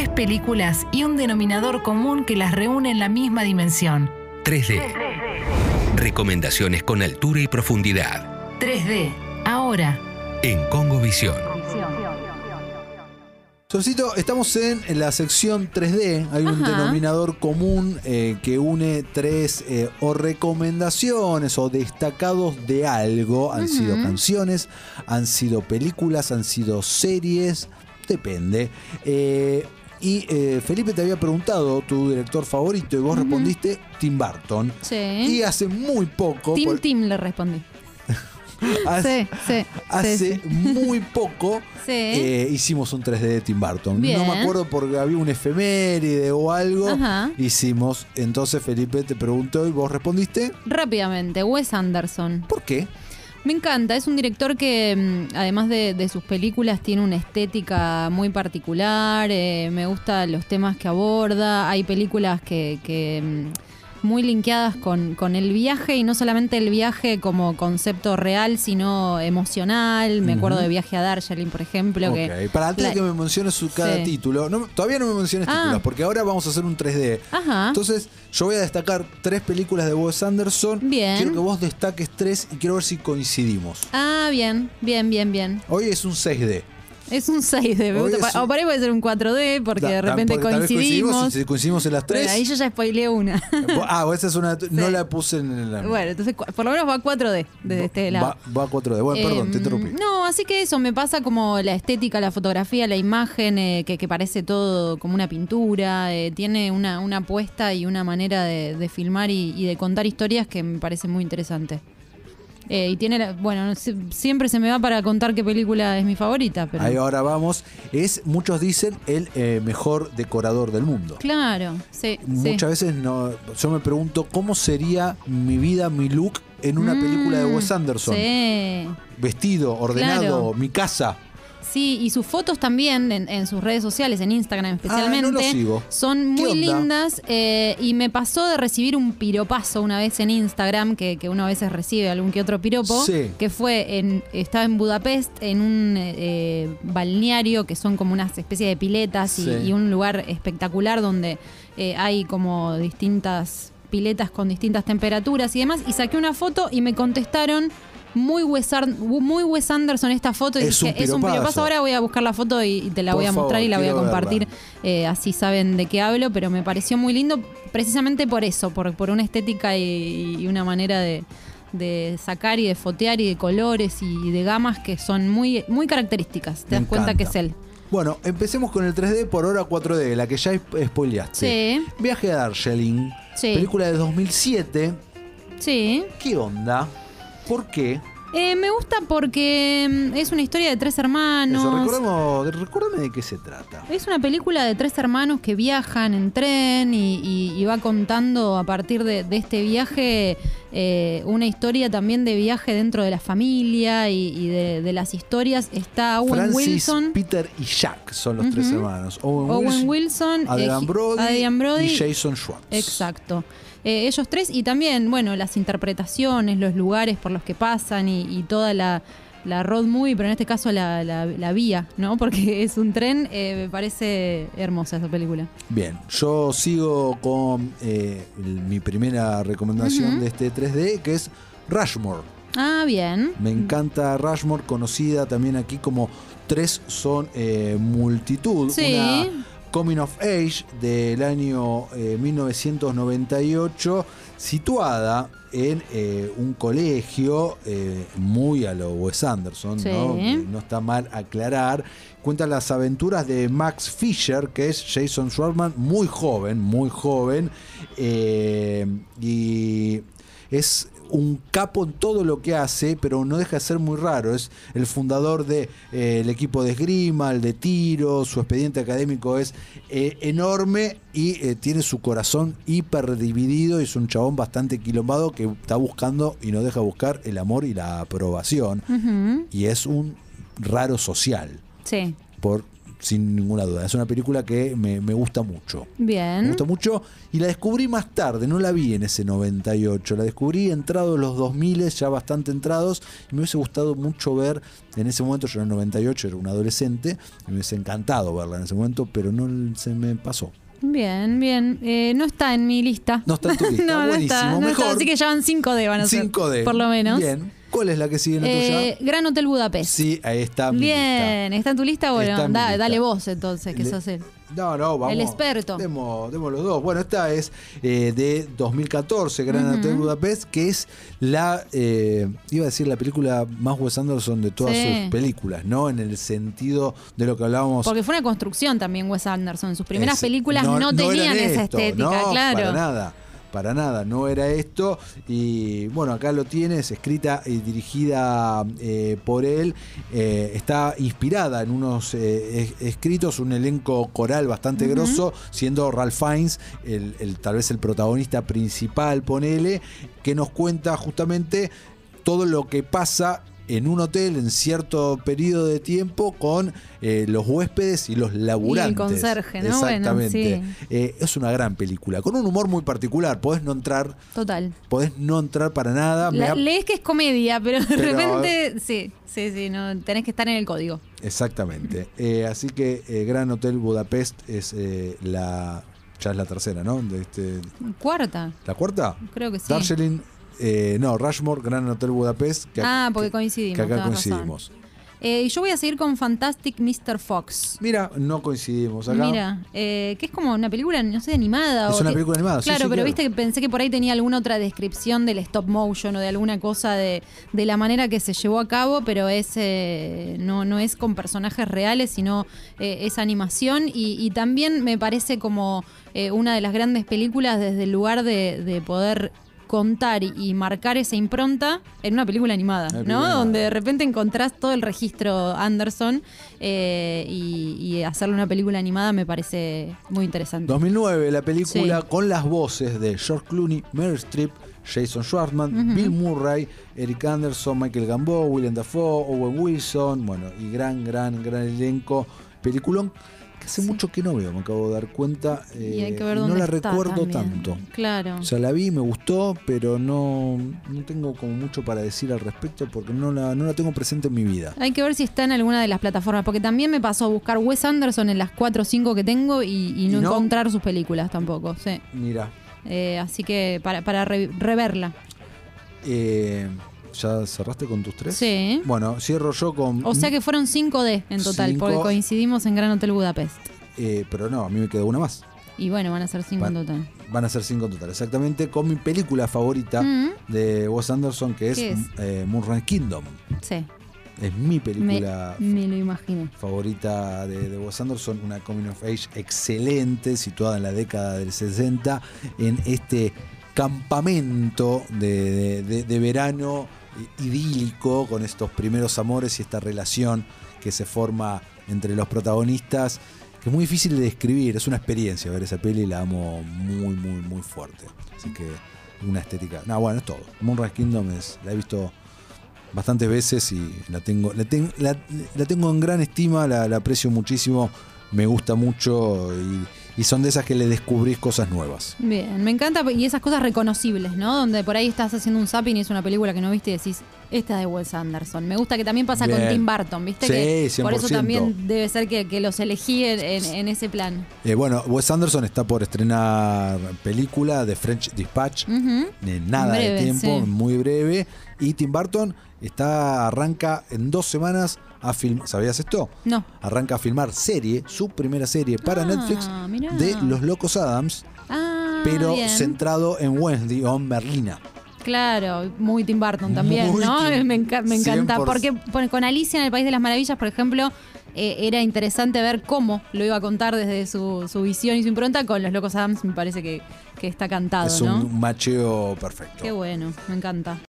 tres películas y un denominador común que las reúne en la misma dimensión. 3D. Recomendaciones con altura y profundidad. 3D. Ahora. En Congo Visión. Solcito, estamos en la sección 3D. Hay un Ajá. denominador común eh, que une tres eh, o recomendaciones o destacados de algo. Han sido canciones, han sido películas, han sido series. Depende. Eh, y eh, Felipe te había preguntado tu director favorito y vos respondiste Tim Burton. Sí. Y hace muy poco. Tim por- Tim le respondí. hace, Sí, sí. hace sí, muy poco eh, hicimos un 3D de Tim Burton. Bien. No me acuerdo porque había un efeméride o algo. Ajá. Hicimos. Entonces Felipe te preguntó y vos respondiste. Rápidamente, Wes Anderson. ¿Por qué? Me encanta, es un director que mm, además de, sus películas tiene una estética muy particular, eh, me gustan los temas que aborda, hay películas que, que, mm, muy linkeadas con, con el viaje y no solamente el viaje como concepto real, sino emocional, me acuerdo de Viaje a Darjeeling, por ejemplo, Ok, que... Para antes de que me menciones su cada Sí. título, no, todavía no me menciones Ah. títulos, porque ahora vamos a hacer un 3D. Ajá. Entonces, yo voy a destacar tres películas de Wes Anderson. Bien. Quiero que vos destaques tres y quiero ver si coincidimos. Ah, bien, bien, bien, bien. Hoy es un 6D. Es un 6D, me gusta. un- O por ahí puede ser un 4D, porque Da- de repente coincidimos. Si coincidimos en las tres. Bueno, ahí yo ya spoileé una. Ah, esa es una. No Sí. la puse en la. Bueno, entonces por lo menos va 4D desde este lado. Va, va a 4D. Bueno, perdón, te interrumpí. No, así que eso me pasa como la estética, la fotografía, la imagen, eh, que, que parece todo como una pintura. eh, tiene una, una apuesta y una manera de, de filmar y, y de contar historias que me parece muy interesante. Eh, y tiene, la- bueno, siempre se me va para contar qué película es mi favorita, pero. Ahí ahora vamos. Es, muchos dicen, el eh, mejor decorador del mundo. Claro, sí. sí. Muchas veces no, yo me pregunto cómo sería mi vida, mi look en una película de Wes Anderson. Mm, Sí. Vestido, ordenado, Claro. mi casa. Sí, y sus fotos también en, en sus redes sociales, en Instagram especialmente, Ah, no lo sigo. son ¿Qué muy lindas. eh, y me pasó de recibir un piropazo una vez en Instagram, que, que uno a veces recibe algún que otro piropo, Sí. que fue en, estaba en Budapest, en un eh, balneario que son como unas especies de piletas y, Sí. y un lugar espectacular donde eh, hay como distintas piletas con distintas temperaturas y demás. Y saqué una foto y me contestaron. Muy Wes, muy Wes Anderson esta foto y Es un es un piropazo. Ahora voy a buscar la foto y, y te la Por voy a mostrar favor, y la voy a compartir. eh, así saben de qué hablo, pero me pareció muy lindo precisamente por eso, por, por una estética y, y una manera de, de sacar y de fotear y de colores y de gamas que son muy, muy características. Te Me das cuenta que es él. Bueno, empecemos con el 3D por hora 4D, la que ya sp- spoileaste. Sí. Viaje a Darjeeling, Sí. película de 2007. Sí. ¿Qué onda? ¿Por qué? Eh, me gusta porque mm, es una historia de tres hermanos. Eso, recuérdame de qué se trata. Es una película de tres hermanos que viajan en tren y, y- y va contando a partir de, de este viaje eh, una historia también de viaje dentro de la familia y, y de, de las historias. Está Owen Francis, Wilson. Peter y Jack son los tres hermanos. Owen, Owen Wilson, Adrian Brody, Adrian Brody y Jason Schwartz. Exacto. Eh, ellos tres y también, bueno, las interpretaciones, los lugares por los que pasan y, y toda la, la road movie, pero en este caso la, la- la vía, ¿no? Porque es un tren, eh, me parece hermosa esa película. Bien, yo sigo con eh, mi primera recomendación de este 3D, que es Rushmore. Ah, bien. Me encanta Rushmore, conocida también aquí como Tres son eh, multitud. Sí. Una Coming of Age del año eh, 1998, situada en eh, un colegio eh, muy a lo Wes Anderson, Sí. ¿no? No está mal aclarar. Cuenta las aventuras de Max Fisher, que es Jason Schwartzman, muy joven, muy joven. eh, y es un capo en todo lo que hace, pero no deja de ser muy raro. Es el fundador del equipo de esgrima, el de tiro, su expediente académico es eh, enorme y eh, tiene su corazón hiper dividido. Es un chabón bastante quilombado que está buscando y no deja buscar el amor y la aprobación. Y es un raro social Sí. por sin ninguna duda. Es una película que me, me gusta mucho. Me Bien. gusta mucho y la descubrí más tarde, no la vi en ese 98, la descubrí entrado los 2000, ya bastante entrados, y me hubiese gustado mucho ver, en ese momento yo en el 98 era un adolescente, me hubiese encantado verla en ese momento, pero no se me pasó. Bien, bien. Eh, no está en mi lista. No está en tu lista, no, no buenísimo, está, no está. mejor. Así que ya van 5 de van a ser. 5D. Por lo menos. Bien. ¿Cuál es la que sigue en la Eh, tuya? Gran Hotel Budapest. Sí, ahí está. mi Bien, ¿está en tu lista? Bueno, Está da- lista. dale vos entonces, que Le- sos el. No, no, vamos. El experto. Demos, demos los dos. Bueno, esta es eh, de 2014, Gran Ujú. Hotel Budapest, que es la, eh, iba a decir, la película más Wes Anderson de todas Sí. sus películas, ¿no? En el sentido de lo que hablábamos. Porque fue una construcción también Wes Anderson. Sus primeras Es- películas no, tenían esa estética, no, claro. Para nada. Para nada, no era esto. Y bueno, acá lo tienes, escrita y dirigida eh, por él. Eh, está inspirada en unos eh, es- escritos, un elenco coral bastante grosso, siendo Ralph Fiennes el, el- tal vez el protagonista principal, ponele, que nos cuenta justamente todo lo que pasa en un hotel en cierto periodo de tiempo con eh, los huéspedes y los laburantes. conserje, ¿no? Bueno, Exactamente. sí. Eh, es una gran película, con un humor muy particular. Podés no entrar, Total. podés no entrar para nada. La- lees que es comedia, pero de Pero- repente, sí, sí, sí, no, tenés que estar en el código. Exactamente. Eh, así que Gran Hotel Budapest es la. Ya es la tercera, ¿no? De este, Cuarta, ¿La cuarta? creo que sí. Darjeeling, eh, no, Rushmore, Gran Hotel Budapest. que- Ah, porque que- coincidimos, Que acá razón. coincidimos. Eh, y yo voy a seguir con Fantastic Mr. Fox. Mira, no coincidimos acá. Mira, eh, que es como una película, no sé, animada. Es o una que- película animada, sí, Claro, sí, pero claro. viste que pensé que por ahí tenía alguna otra descripción del stop motion o de alguna cosa de, de la manera que se llevó a cabo, pero es eh, no, no es con personajes reales, sino es animación y, y también me parece como una de las grandes películas desde el lugar de, de poder contar y, marcar esa impronta en una película animada, ¿no? película. Donde de repente encontrás todo el registro Anderson eh, y, y hacerle una película animada me parece muy interesante. 2009, la película Sí. con las voces de George Clooney, Meryl Streep, Jason Schwartzman, Bill Murray, Eric Anderson, Michael Gambon, William Dafoe, Owen Wilson, bueno, y gran, gran, gran elenco. Peliculón que hace mucho que no veo, me acabo de dar cuenta. y hay eh, que ver no dónde la está recuerdo también. tanto. Claro. O sea, la vi, me gustó, pero no, no tengo como mucho para decir al respecto porque no la, no la tengo presente en mi vida. Hay que ver si está en alguna de las plataformas, porque también me pasó a buscar Wes Anderson en las 4 o 5 que tengo y, y no, ¿Y no? encontrar sus películas tampoco. Sí. Mira, Eh, así que para, para re- reverla. eh, ¿ya cerraste con tus tres? Sí. Bueno, cierro yo con... O sea que fueron 5D en total, Cinco. porque coincidimos en Gran Hotel Budapest. Eh, pero no, a mí me quedó una más. Y bueno, van a ser 5 en total. Van a ser cinco en total, exactamente, con mi película favorita Mm, de Wes Anderson, que es, ¿Qué es? eh, Moonrise Kingdom. sí, Es mi película me lo imaginé. favorita de, de Wes Anderson, una coming of age excelente, situada en la década del 60, en este campamento de, de- de- de verano idílico, con estos primeros amores y esta relación que se forma entre los protagonistas, que es muy difícil de describir, es una experiencia ver esa peli y la amo muy, muy, muy fuerte. Así que una estética. No, bueno, es todo. Moonrise Kingdom es, la he visto bastantes veces y la tengo, la, la tengo en gran estima, la, la aprecio muchísimo, me gusta mucho y, y son de esas que le descubrís cosas nuevas. Bien, me encanta y esas cosas reconocibles, ¿no? Donde por ahí estás haciendo un zapping y es una película que no viste y decís, esta es de Wes Anderson. Me gusta que también pasa con. Tim Burton, ¿viste? Sí, que por eso 100%. también debe ser que, que los elegí en, en- en ese plan. Eh, bueno, Wes Anderson está por estrenar película de French Dispatch, en nada Breve, de tiempo, sí. muy breve. Y Tim Burton está, arranca en dos semanas a filmar. ¿Sabías esto? No. Arranca a filmar serie, su primera serie para Ah, Netflix mirá. de Los Locos Adams, Ah, pero bien. centrado en Wednesday o en Merlina. Claro, muy Tim Burton también, Muy ¿no? Me, enca- me encanta. 100%. Porque con Alicia en el País de las Maravillas, por ejemplo, eh, era interesante ver cómo lo iba a contar desde su, su visión y su impronta. Con Los Locos Adams me parece que, que está cantado, es ¿no? un macheo perfecto. Qué bueno, me encanta.